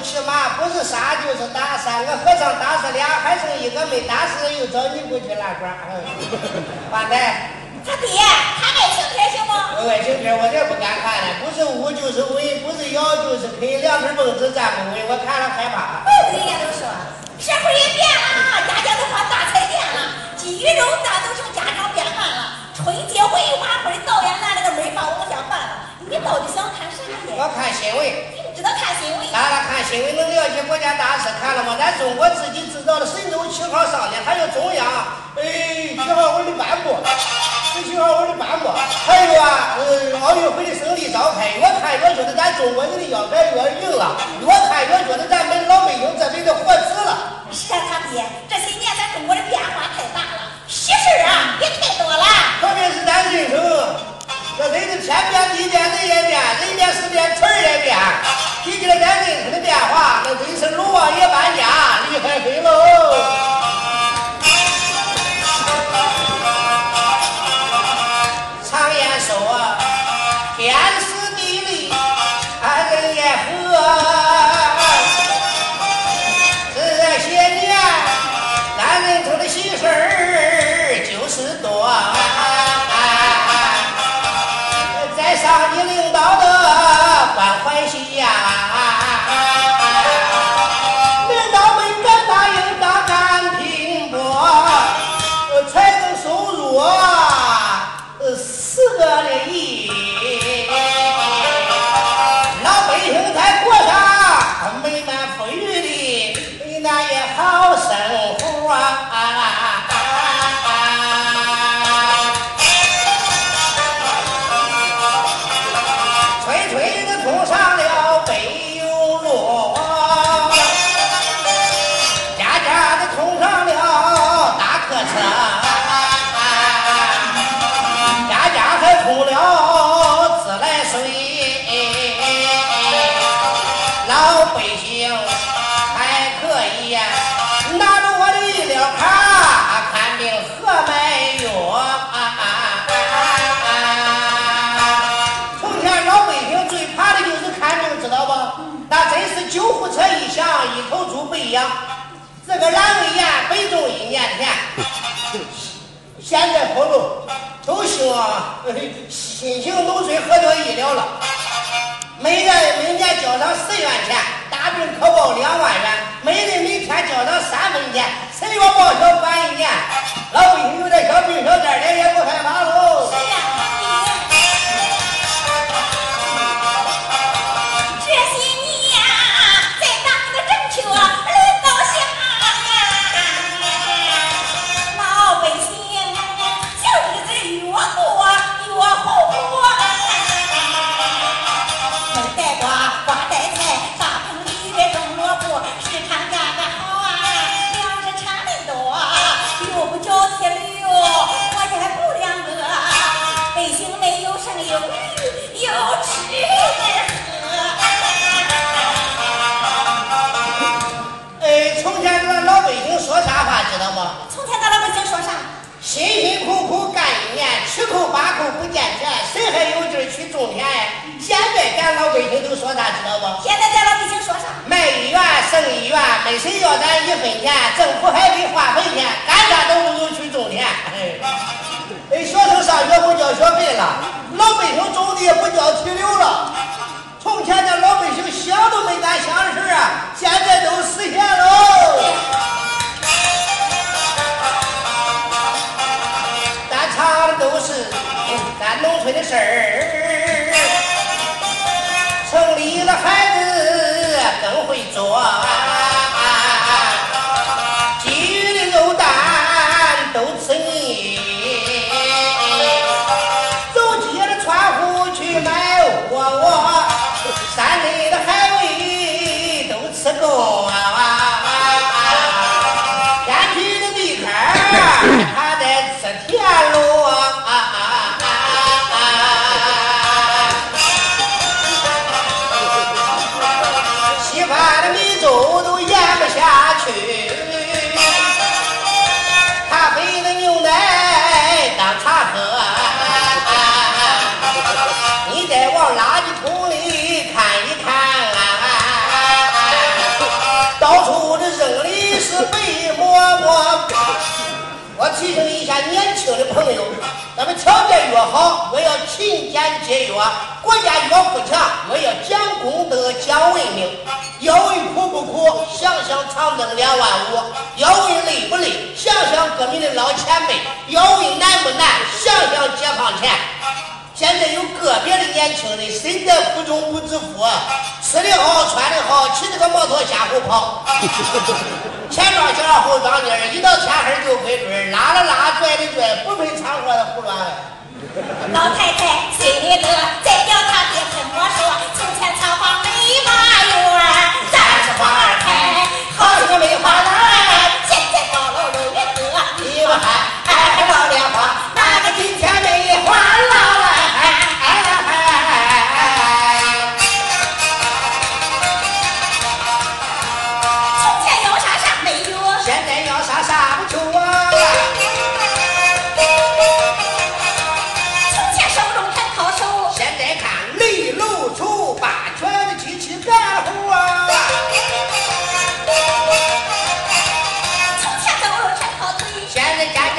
不坐轿就骑马，不是杀就是打。三个和尚打死俩，还剩一个没打死，又找你过去拉呱。花台。他爹看爱情片行吗？爱情片我才不敢看呢，不是乌就是围，不是摇就是 K，两根蹦子站不稳，我看了害怕。怪不得人家都说社会也变了，家家都放大彩电了，鸡鱼肉蛋都成家常便饭了。春节文艺晚会导演拿了个美法往下办了，你到底想看啥呢？我看新闻。你知道看新闻？当然看新闻能了解国家大事，看了吗？咱中国自己制造的神舟七号上的，还有中央哎七号文的颁布。十七号我的颁布，还有啊，呃，奥运会的胜利召开，越看越觉得咱中国人的腰杆越硬了，越看越觉得咱们老百姓这辈子活值了。是啊，他爹，这化，那真是龙王爷搬家，这个阑尾炎北种一年田，现在跑路，都希望新型农村合作医疗了。每人每年交上十元钱，大病可报两万元，每人每天交上三分钱，十月报销管一年，老百姓有点小病小灾的也不害怕喽。辛辛苦苦干一年，吃口八口不见钱，谁还有劲儿去种田呀？现在咱老百姓都说啥，知道不？现在咱老百姓说啥？卖一元剩一元，没谁要咱一分钱，政府还给花分钱，干啥都不如去种田。哎，学生上学不交学费了，老百姓种地不交提留了。从前的老百姓想都没敢想的事啊，现在都实现喽。事儿，提醒一下年轻的朋友，咱们条件越好，我要勤俭节约；国家越富强，我要讲公德、讲文明。要问苦不苦，想想长征两万五；要问累不累，想想革命的老前辈；要问难不难，想想解放前。现在有个别的年轻人身在福中不知福，吃的好，穿的好，骑着个摩托瞎胡跑，前装后装丁一到天黑就回村拉了拉，拽的拽，不分场合的胡乱。老太太心里乐，再叫他别跟我说，从前草花没花园，咱是花儿开，好些个梅花篮，de calle.